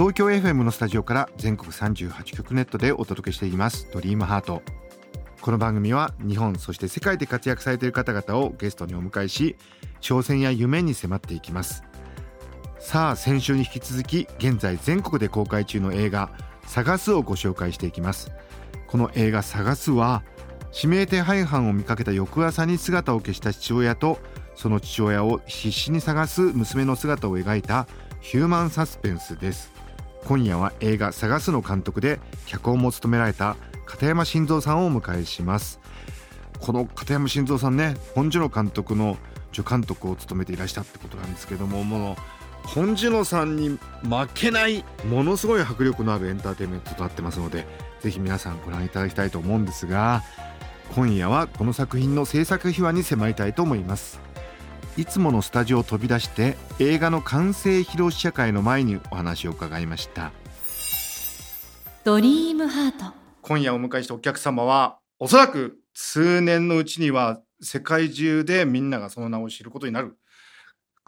東京 FM のスタジオから全国38局ネットでお届けしています。ドリームハート。この番組は日本そして世界で活躍されている方々をゲストにお迎えし挑戦や夢に迫っていきます。さあ先週に引き続き現在全国で公開中の映画「探す」をご紹介していきます。この映画「探す」は指名手配犯を見かけた翌朝に姿を消した父親とその父親を必死に探す娘の姿を描いたヒューマンサスペンスです。今夜は映画「探す」の監督で脚本も務められた片山晋三さんをお迎えします。この片山晋三さんね本樹の監督の助監督を務めていらしたってことなんですけどももう本樹野さんに負けないものすごい迫力のあるエンターテインメントとなってますのでぜひ皆さんご覧いただきたいと思うんですが今夜はこの作品の制作秘話に迫りたいと思います。いつものスタジオを飛び出して映画の完成披露試写会の前にお話を伺いました。ドリームハート。今夜お迎えしたお客様はおそらく数年のうちには世界中でみんながその名を知ることになる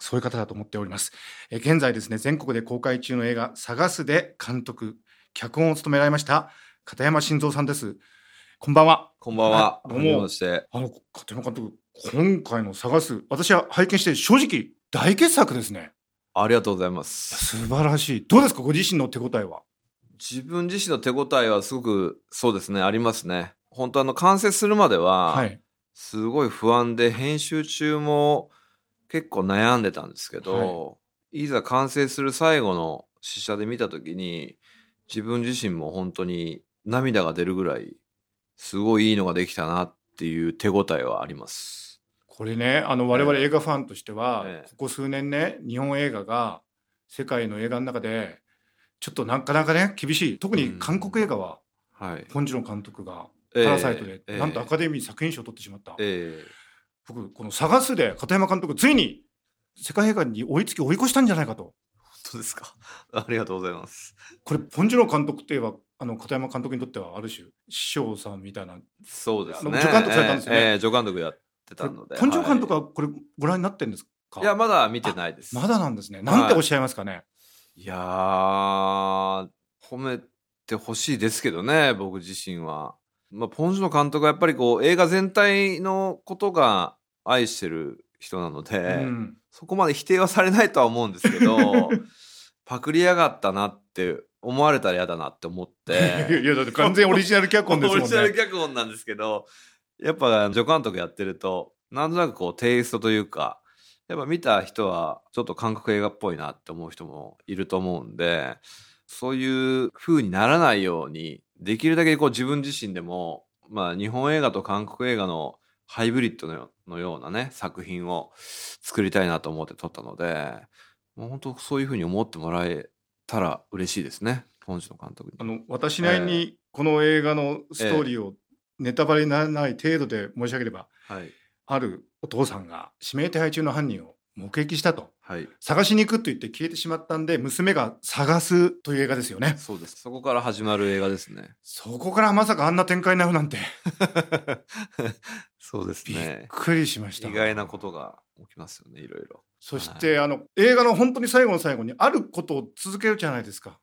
そういう方だと思っております。え現在ですね全国で公開中の映画「探す」で監督脚本を務められました片山晋三さんです。こんばんは。こんばんは。どうも。あの片山監督今回の「探す」私は拝見して正直大傑作ですね。ありがとうございます。素晴らしい。どうですか？ご自身の手応えは？自分自身の手応えはすごく、そうですね、ありますね。本当あの、完成するまでは、はい。すごい不安で、編集中も結構悩んでたんですけど、い、ざ完成する最後の試写で見たときに、自分自身も本当に涙が出るぐらい、すごいいいのができたなっていう手応えはあります。これねあの我々映画ファンとしては、ええ。ここ数年ね日本映画が世界の映画の中でちょっとなかなかね厳しい。特に韓国映画ははい。本次郎監督が「ええ。パラサイトで」ええ。なんとアカデミー作品賞を取ってしまった、え僕この「探す」で片山監督ついに世界映画に追いつき追い越したんじゃないかと。え本当ですか？ありがとうございます。これ本次郎監督といえばあの片山監督にとってはある種師匠さんみたいな。そうですね。助監督されたんですよね。ええええ助監督やってたので。本次郎監督ははこれご覧になってんですか？い、いや、まだ見てないです。まだなんですねなんておっしゃいますかね、いやー、褒めてほしいですけどね、僕自身は。まあ、ポンジュの監督はやっぱりこう、映画全体のことが愛してる人なので、うんそこまで否定はされないとは思うんですけど、パクりやがったなって思われたら嫌だなって思って。いやだって完全オリジナル脚本ですもんオリジナルね。脚本なんですけど、やっぱ助監督やってると、なんとなくこうテイストというか、やっぱ見た人はちょっと韓国映画っぽいなって思う人もいると思うんで、そういう風にならないように、できるだけこう自分自身でも、まあ日本映画と韓国映画のハイブリッドのよのようなね、作品を作りたいなと思って撮ったので、もう本当そういう風に思ってもらえたら嬉しいですね、本日の監督に。あの私なりにこの映画のストーリーをネタバレにならない程度で申し上げれば、はい。あるお父さんが指名手配中の犯人を目撃したとはい。探しに行くと言って消えてしまったんで娘が探すという映画ですよね。そうです。そこから始まる映画ですね。そこからまさかあんな展開になるなんて そうですびっね。くりしました。意外なことが起きますよね、いろいろ。そして、あの映画の本当に最後の最後にあることを続けるじゃないですか。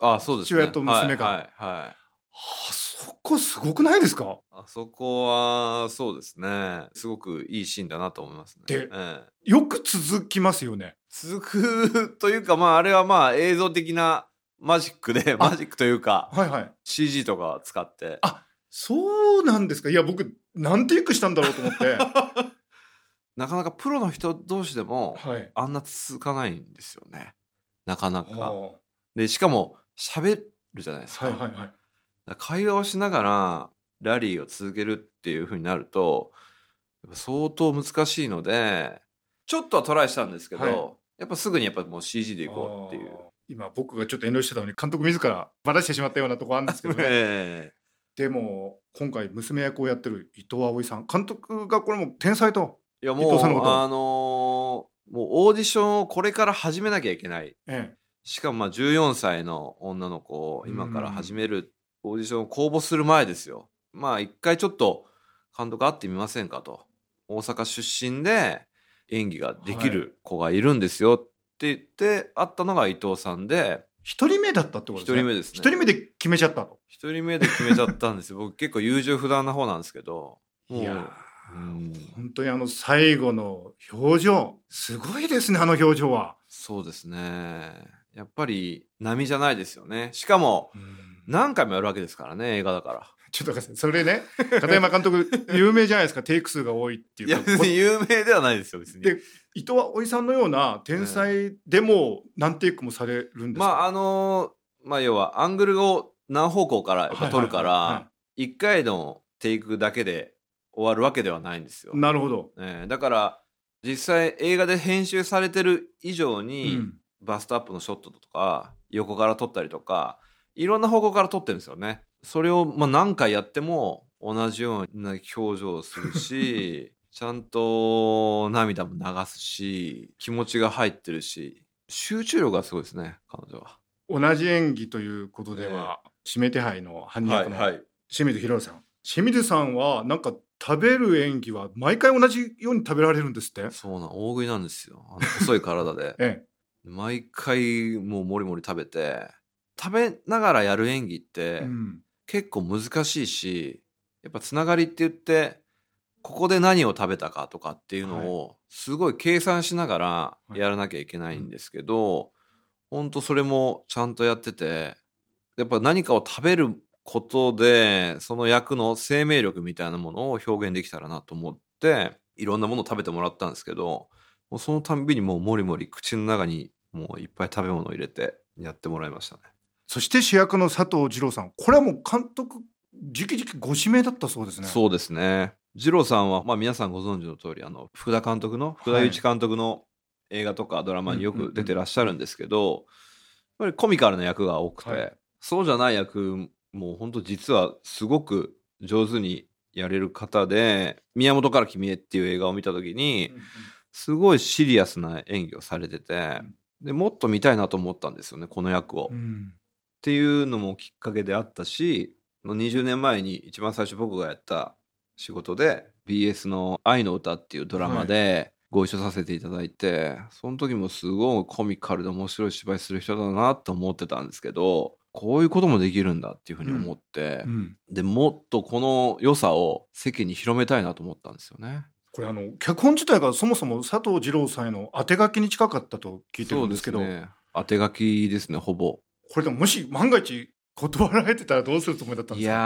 あそうですね。父親と娘がはい、はい、はい。あそこすごくないですか？あそこは、そうですね。すごくいいシーンだなと思いますね。でええよく続きますよね。続くというか、まあ、あれはまあ、映像的なマジックで、マジックというか、はいはい。CG とか使って。あそうなんですか？いや僕なんてよくしたんだろうと思って。なかなかプロの人同士でも、はい。あんな続かないんですよね。なかなか。はで、しかも、喋るじゃないですか。いはいはい。会話をしながらラリーを続けるっていう風になると相当難しいのでちょっとはトライしたんですけど、はい。やっぱすぐにやっぱもう CG でいこうっていう。今僕がちょっと遠慮してたのに監督自らばらしてしまったようなところあるんですけどね。えでも今回娘役をやってる伊藤葵さん監督がこれもう天才と、えいや伊もうあ藤さんのことのーもうオーディションをこれから始めなきゃいけない。えしかもまあ14歳の女の子を今から始めるオーディションを公募する前ですよ。まあ一回ちょっと監督会ってみませんかと。大阪出身で演技ができる子がいるんですよって言って会ったのが伊藤さんで、一人目だったってことですね一人目ですね。一人目で決めちゃったと一人目で決めちゃったんですよ。僕結構優柔不断な方なんですけど。いやうん本当にあの最後の表情すごいですねあの表情は、そうですね。やっぱり波じゃないですよね。しかも何回もやるわけですからね、映画だから。ちょっとそれね片山監督 有名じゃないですかテイク数が多いっていういや、別に有名ではないですよ、別に。で伊藤葵さんのような天才でも何テイクもされるんですか、まあ、あのーまあ、要は、アングルを何方向からやっぱ撮るから、一回のテイクだけで終わるわけではないんですよ。なるほど、ええだから、実際映画で編集されてる以上うに、んバストアップのショットとか、横から撮ったりとか、いろんな方向から撮ってるんですよね。それを、まあ、何回やっても同じような表情をするし、ちゃんと涙も流すし、気持ちが入ってるし、集中力がすごいですね、彼女は。同じ演技ということでは、指名手配の犯人役のい。清水宏さん、清水さんはなんか食べる演技は毎回同じように食べられるんですって？そうなん、大食いなんですよ。あの細い体で。え毎回もうもりもり食べて、食べながらやる演技っえ、てうん、結構難しいし、やっぱつながりって言って、ここで何を食べたかとかっていうのをすごい計算しながらやらなきゃいけないんですけど、ほん。とそれもちゃんとやってて、やっぱ何かを食べることで、その役の生命力みたいなものを表現できたらなと思って、いろんなものを食べてもらったんですけど、もうそのたんびにもうもりもり口の中にもういっぱい食べ物を入れてやってもらいましたね。そして主役の佐藤二郎さん。これはもう監督直々ご指名だったそうですね。そうですね。二郎さんは、まあ皆さんご存知の通り、あの、福田監督の、福田雄一監督の映画とかドラマによく出てらっしゃるんですけど、やっぱりコミカルな役が多くて、はい。そうじゃない役も本当実はすごく上手にやれる方で、宮本から君へっていう映画を見た時にうん、うん。すごいシリアスな演技をされてて、で、もっと見たいなと思ったんですよね、この役を。うんっていうのもきっかけであったし20年前に一番最初僕がやった仕事で BS の「愛の歌」っていうドラマでご一緒させていただいて、その時もすごいコミカルで面白い芝居する人だなと思ってたんですけどこういうこともできるんだっていうふうに思ってう、ん。でもっとこの良さを世間に広めたいなと思ったんですよね。これあの脚本自体がそもそも佐藤二郎さんへの当て書きに近かったと聞いてるんですけど。ね。当て書きですねほぼ。これでももし万が一断られてたらどうするつもりだったんいですか？や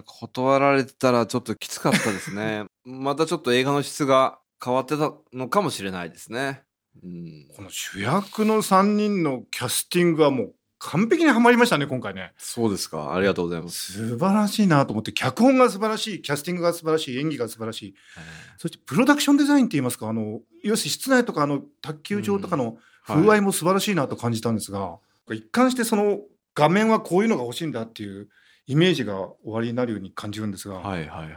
ー、断られてたらちょっときつかったですね。またちょっと映画の質が変わってたのかもしれないですね。うん、この主役の3人のキャスティングはもう完璧にはまりましたね今回ねそうですか。ありがとうございます。素晴らしいなと思って脚本が素晴らしいキャスティングが素晴らしい演技が素晴らしいそしてプロダクションデザインって言いますかあの要するに室内とかあの卓球場とかの風合いも素晴らしいなと感じたんですが、一貫してその画面はこういうのが欲しいんだっていうイメージが終わりになるように感じるんですが、はいはいはい。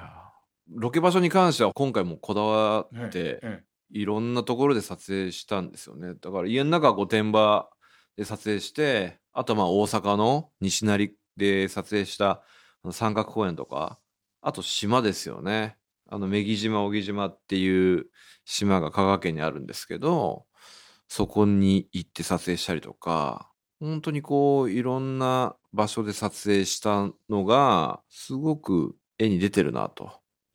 ロケ場所に関しては今回もこだわええって、えいろんなところで撮影したんですよね。だから家の中は御殿場で撮影して、あとまあ大阪の西成で撮影した三角公園とか、あと島ですよね。あの、女木島、小木島っていう島が香川県にあるんですけど、そこに行って撮影したりとか、本当にこう、いろんな場所で撮影したのが、すごく絵に出てるなと。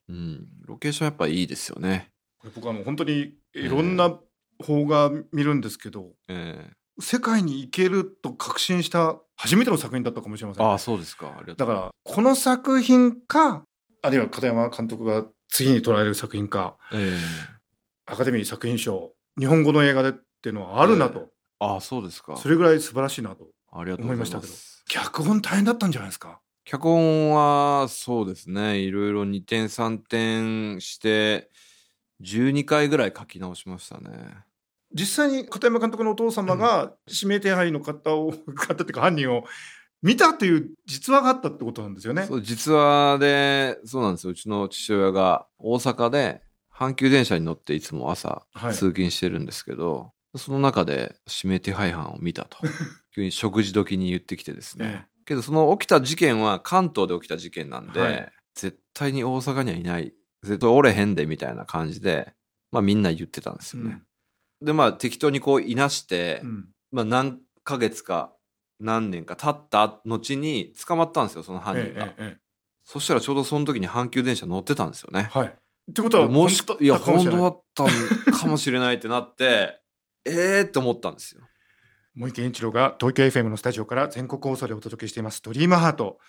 うん。ロケーションやっぱいいですよね。これ僕あの本当にいろんな邦画見るんですけど、ええ世界に行けると確信した初めての作品だったかもしれません、ああ、そうですか。だからこの作品かあるいは片山監督が次に捉える作品かええアカデミー作品賞日本語の映画でっていうのはあるなと、ああ、そうですか。それぐらい素晴らしいなとありがとうございます。思いま脚本大変だったんじゃないですか？脚本は、そうですね。いろいろ2点3点して、12回ぐらい書き直しましたね。実際に片山監督のお父様が指名手配の方を、方っていうか犯人を見たという実話があったってことなんですよね？そう、実話で、そうなんですよ。うちの父親が大阪で阪急電車に乗っていつも朝はい通勤してるんですけど、その中で指名手配犯を見たと。急に食事時に言ってきてですね。えけどその起きた事件は関東で起きた事件なんで、はい絶対に大阪にはいない。絶対おれへんでみたいな感じで、まあみんな言ってたんですえよね。で、まあ適当にこういなして、うんまあ何ヶ月か何年か経った後に捕まったんですよ、その犯人が。ええええそしたらちょうどその時に阪急電車乗ってたんですよね。はい。ってことは、もし本当いや、本当だったんかもしれないってなって、ええーって思ったんですよ。森健一郎が東京 FM のスタジオから全国放送でお届けしています「ドリームハート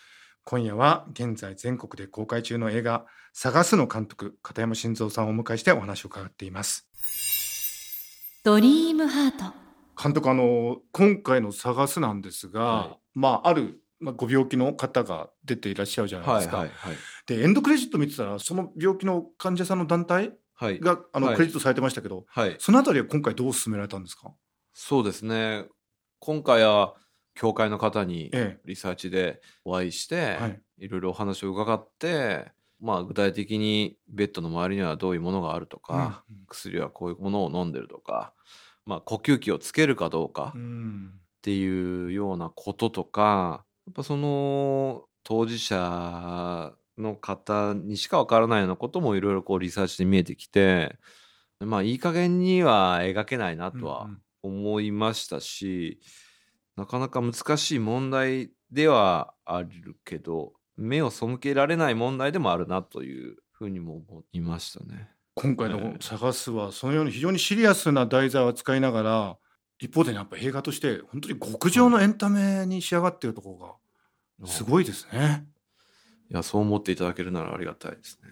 今夜は現在全国で公開中の映画「探す」の監督片山晋三さんをお迎えしてお話を伺っていますドリームハート監督あの今回の「探す」なんですが、はいまあある、まあ、ご病気の方が出ていらっしゃるじゃないですか、はいはい。でエンドクレジット見てたらその病気の患者さんの団体はい。があの、はい。クレジットされてましたけどはい。そのあたりは今回どう進められたんですか？そうですね。今回は、教会の方にえリサーチでお会いして、はい。い、ろいろお話を伺って、まあ具体的にベッドの周りにはどういうものがあるとか、うん。薬はこういうものを飲んでるとか、まあ呼吸器をつけるかどうかうっんていうようなこととか、やっぱその当事者の方にしかわからないようなこともいろいろこうリサーチで見えてきて、まあいい加減には描けないなとはうんうん思いましたし、なかなか難しい問題ではあるけど、目を背けられない問題でもあるなというふうにも思いましたね。今回えのえ「探す」はそのように非常にシリアスな題材を扱いながら一方でやっぱ映画として本当に極上のエンタメに仕上がっているところがすごいですね。いや、そう思っていただけるならありがたいですね。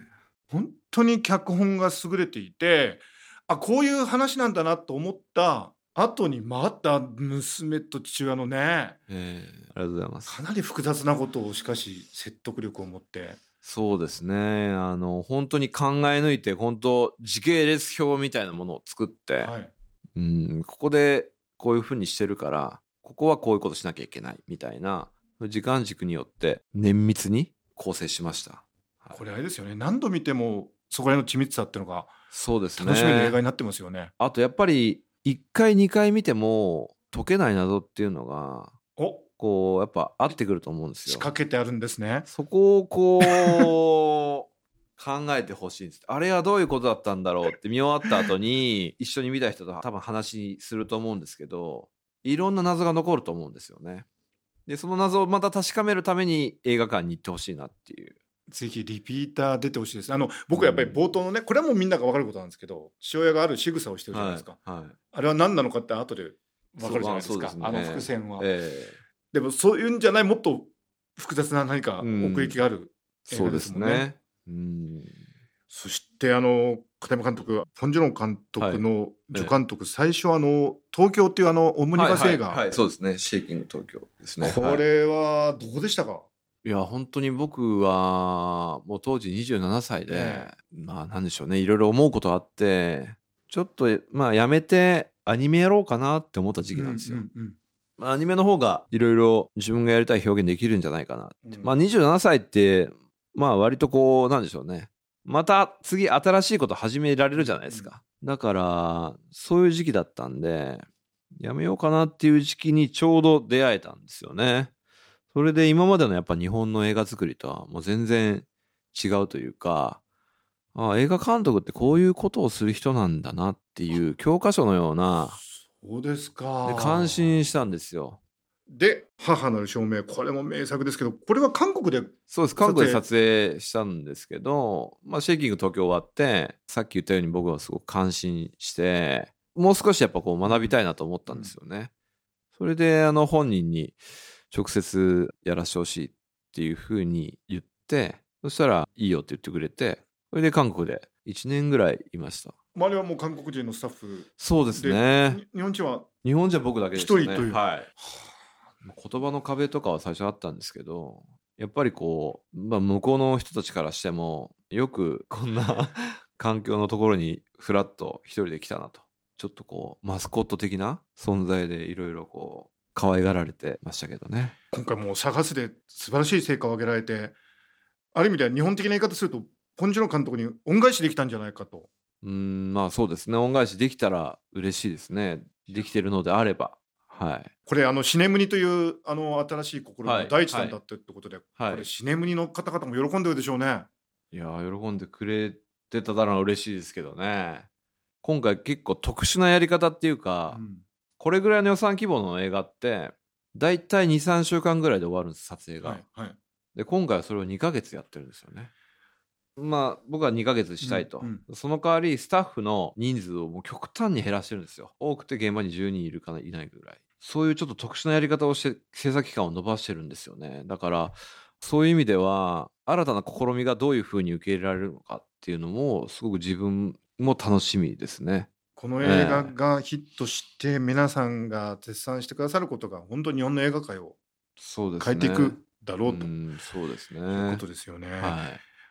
本当に脚本が優れていてあこういう話なんだなと思った後に回った娘と父親のねええありがとうございます。かなり複雑なことをしかし説得力を持ってそうですね。あの、本当に考え抜いて、本当時系列表みたいなものを作って、はいうん、ここでこういうふうにしてるから、ここはこういうことしなきゃいけないみたいな、時間軸によって綿密に構成しました。はいこれあれですよね何度見てもそこら辺の緻密さっていうのがそうですね。楽しめる映画になってますよね。あとやっぱり、1回2回見ても解けない謎っていうのが、おこう、やっぱ合ってくると思うんです仕よ。掛けてあるんですね。そこをこう、考えてほしいんです。あれはどういうことだったんだろうって見終わった後に、一緒に見た人と多分話すると思うんですけど、いろんな謎が残ると思うんですよね。で、その謎をまた確かめるために映画館に行ってほしいなっていう。ぜひリピーター出てほしいです。あの僕はやっぱり冒頭のね、これはもうみんなが分かることなんですけど、父親がある仕草をしてるじゃないですか。はい。はいあれは何なのかって後で分かるじゃないですか。ねあの伏線は。えでもそういうんじゃないもっと複雑な何かうん奥行きがある映えそうです。ね。うん。そしてあの片山監督ポン・ジュノン監督の助監督、最初あの東京っていうあのオムニバス映画、はいはいはいそうですね。シェイキング東京ですね。これはどうでしたか、いや、本当に僕は、もう当時27歳で、えまあなんでしょうね、いろいろ思うことあって、ちょっと、まあやめてアニメやろうかなって思った時期なんですよ。うんうんまあアニメの方がいろいろ自分がやりたい表現できるんじゃないかな。うんまあ27歳って、まあ割とこう、なんでしょうね。また次新しいこと始められるじゃないですか。だから、そういう時期だったんで、やめようかなっていう時期にちょうど出会えたんですよね。それで今までのやっぱ日本の映画作りとはもう全然違うというか、ああ映画監督ってこういうことをする人なんだなっていう教科書のような、そうですかで感心したんですよ。で母なる証明これも名作ですけどこれは韓国でそうです。韓国で撮影したんですけど、まあ、シェイキング東京終わって、さっき言ったように僕はすごく感心して、もう少しやっぱこう学びたいなと思ったんですよね。それで、あの、本人に直接やらせてほしいっていうふうに言って、そしたらいいよって言ってくれて、それで韓国で1年ぐらいいました。周りはもう韓国人のスタッフそうですね。に日本人は日本じゃ僕だけでしたね。一人というはい。言葉の壁とかは最初あったんですけど、やっぱりこう、まあ、向こうの人たちからしても、よくこんな 環境のところにフラッと一人で来たなと。ちょっとこうマスコット的な存在でいろいろこう可愛がられてましたけどね。今回もう探すで素晴らしい成果を上げられてある意味では日本的な言い方するとポンジュノ監督に恩返しできたんじゃないかと。うんまあそうですね。恩返しできたら嬉しいですね。できてるのであればはい。これあのシネムニというあの新しい試みはい。の第一弾だったってことで、はい。これシネムニの方々も喜んでるでしょうね。いやー喜んでくれてただろう嬉しいですけどね。今回結構特殊なやり方っていうか、うん。これぐらいの予算規模の映画って大体23週間ぐらいで終わるんです撮影が、はいはい。で今回はそれを2ヶ月やってるんですよね。まあ僕は2ヶ月したいと、うんその代わりスタッフの人数をもう極端に減らしてるんですよ。多くて現場に10人いるかいないぐらいそういうちょっと特殊なやり方をして制作期間を延ばしてるんですよね。だからそういう意味では新たな試みがどういうふうに受け入れられるのかっていうのもすごく自分も楽しみですね。この映画がヒットして皆さんが絶賛してくださることが本当に日本の映画界を変えていくだろうとそうですね。うことですよね。はい。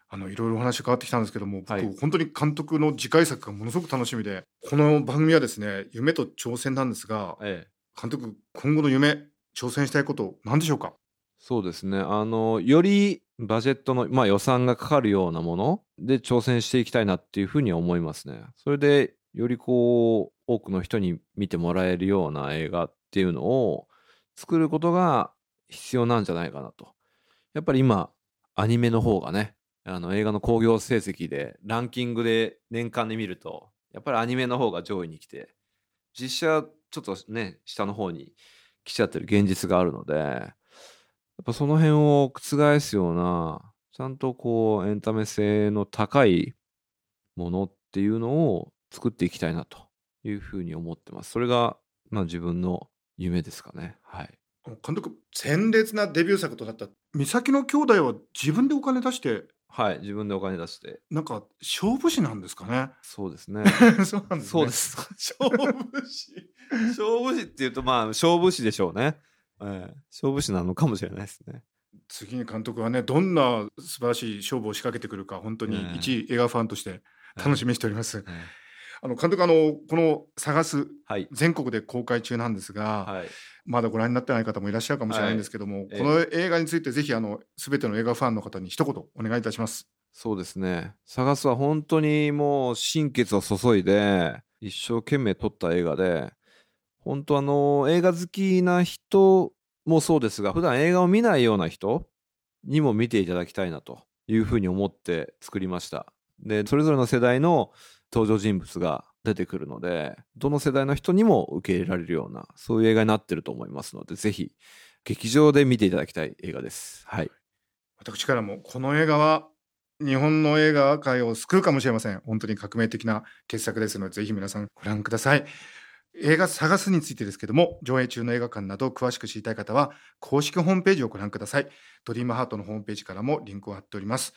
あのいろいろお話変わってきたんですけども、僕はい。本当に監督の次回作がものすごく楽しみでこの番組はですね夢と挑戦なんですがええ監督今後の夢挑戦したいこと何でしょうか？そうですね。あの、よりバジェットの、まあ予算がかかるようなもので挑戦していきたいなっていうふうには思いますね。それで、よりこう、多くの人に見てもらえるような映画っていうのを作ることが必要なんじゃないかなと。やっぱり今、アニメの方がね、あの映画の興行成績で、ランキングで年間で見ると、やっぱりアニメの方が上位に来て、実写ちょっとね、下の方に来ちゃってる現実があるので、やっぱその辺を覆すような、ちゃんとこうエンタメ性の高いものっていうのを作っていきたいなというふうに思ってます。それが、まあ自分の夢ですかね。はい。監督鮮烈なデビュー作となった美咲の兄弟は自分でお金出してはい。自分でお金出して。なんか勝負師なんですかねそうですね。そうなんですねそうです。勝負師 勝負師っていうと、まあ勝負師でしょうね。ええ勝負師なのかもしれないですね。次に監督はねどんな素晴らしい勝負を仕掛けてくるか本当に一映画ファンとして楽しみにしております、ええあの監督あのこの「探すはい」。全国で公開中なんですが、はい。まだご覧になってない方もいらっしゃるかもしれないんですけども、ええこの映画についてぜひあの全ての映画ファンの方に一言お願いいたします。そうですね。探すは本当にもう心血を注いで、一生懸命撮った映画で、本当あの、映画好きな人もそうですが、普段映画を見ないような人にも見ていただきたいなというふうに思って作りました。で、それぞれの世代の登場人物が出てくるので、どの世代の人にも受け入れられるような、そういう映画になってると思いますので、ぜひ、劇場で見ていただきたい映画です。はい。私からもこの映画は日本の映画界を救うかもしれません。本当に革命的な傑作ですのでぜひ皆さんご覧ください。映画探すについてですけども上映中の映画館など詳しく知りたい方は公式ホームページをご覧ください。ドリームハートのホームページからもリンクを貼っております。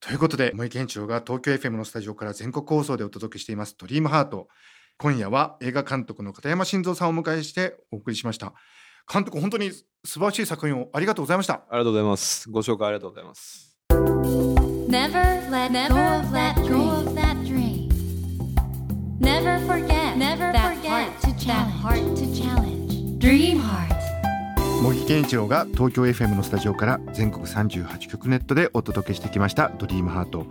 ということで森健一郎が東京 FM のスタジオから全国放送でお届けしていますドリームハート今夜は映画監督の片山晋三さんをお迎えしてお送りしました監督本当に素晴らしい作品をありがとうございましたありがとうございます。ご紹介ありがとうございます。Never let go of that go of that dream. Never forget never forget that heart to challenge. Dream heart. 茂木健一郎が東京 FM のスタジオから全国38局ネットでお届けしてきました「ドリームハート。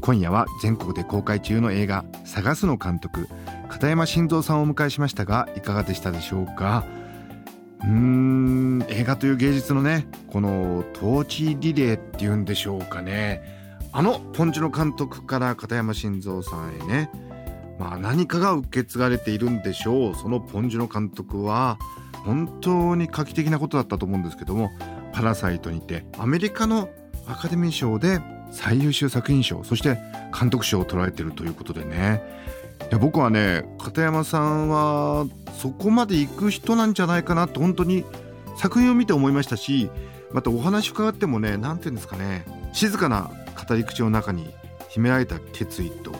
今夜は全国で公開中の映画「探す」の監督片山晋三さんをお迎えしましたがいかがでしたでしょうか？うーん映画という芸術のねこの統治リレーっていうんでしょうかね。あのポンジュの監督から片山晋三さんへねまあ何かが受け継がれているんでしょう。そのポンジュの監督は本当に画期的なことだったと思うんですけども「パラサイト」にてアメリカのアカデミー賞で最優秀作品賞そして監督賞を取られてるということでね。いや僕はね片山さんはそこまで行く人なんじゃないかなと本当に作品を見て思いましたしまたお話伺ってもね何て言うんですかね静かな語り口の中に秘められた決意と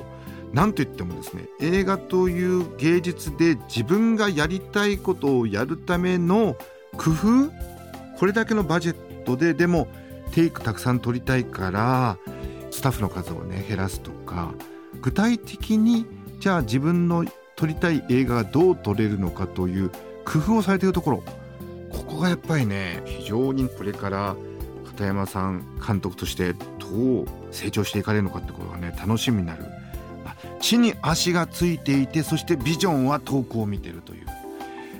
何と言ってもですね映画という芸術で自分がやりたいことをやるための工夫これだけのバジェットででもテイクたくさん撮りたいからスタッフの数をね減らすとか具体的にじゃあ自分の撮りたい映画がどう撮れるのかという工夫をされているところ。ここがやっぱりね非常にこれから片山さん監督としてどう成長していかれるのかってことがね楽しみになる地に足がついていてそしてビジョンは遠くを見てるという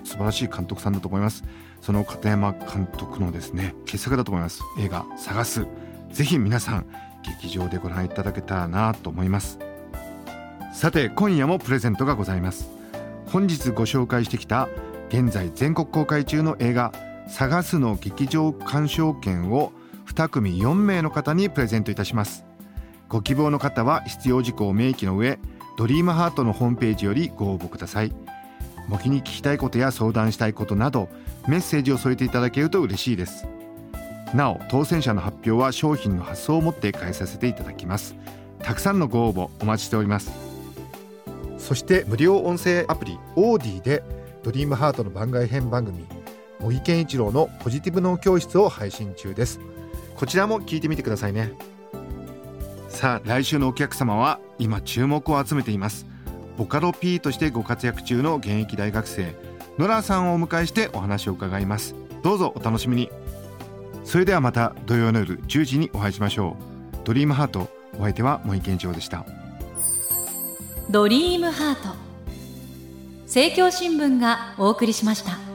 素晴らしい監督さんだと思います。その片山監督のですね傑作だと思います。映画「探す」ぜひ皆さん劇場でご覧いただけたらなと思います。さて今夜もプレゼントがございます。本日ご紹介してきた現在全国公開中の映画「探す」の劇場鑑賞券を2組4名の方にプレゼントいたします。ご希望の方は必要事項を明記の上ドリームハートのホームページよりご応募ください。模擬に聞きたいことや相談したいことなどメッセージを添えていただけると嬉しいです。なお当選者の発表は商品の発送をもって返させていただきます。たくさんのご応募お待ちしております。そして無料音声アプリオーディでドリームハートの番外編番組茂木健一郎のポジティブ脳教室を配信中です。こちらも聞いてみてくださいね。さあ来週のお客様は今注目を集めています。ボカロ P としてご活躍中の現役大学生。ノラさんをお迎えしてお話を伺います。どうぞお楽しみに。それではまた土曜の夜10時にお会いしましょう。ドリームハートお相手は森健一郎でした。ドリームハート。政教新聞がお送りしました。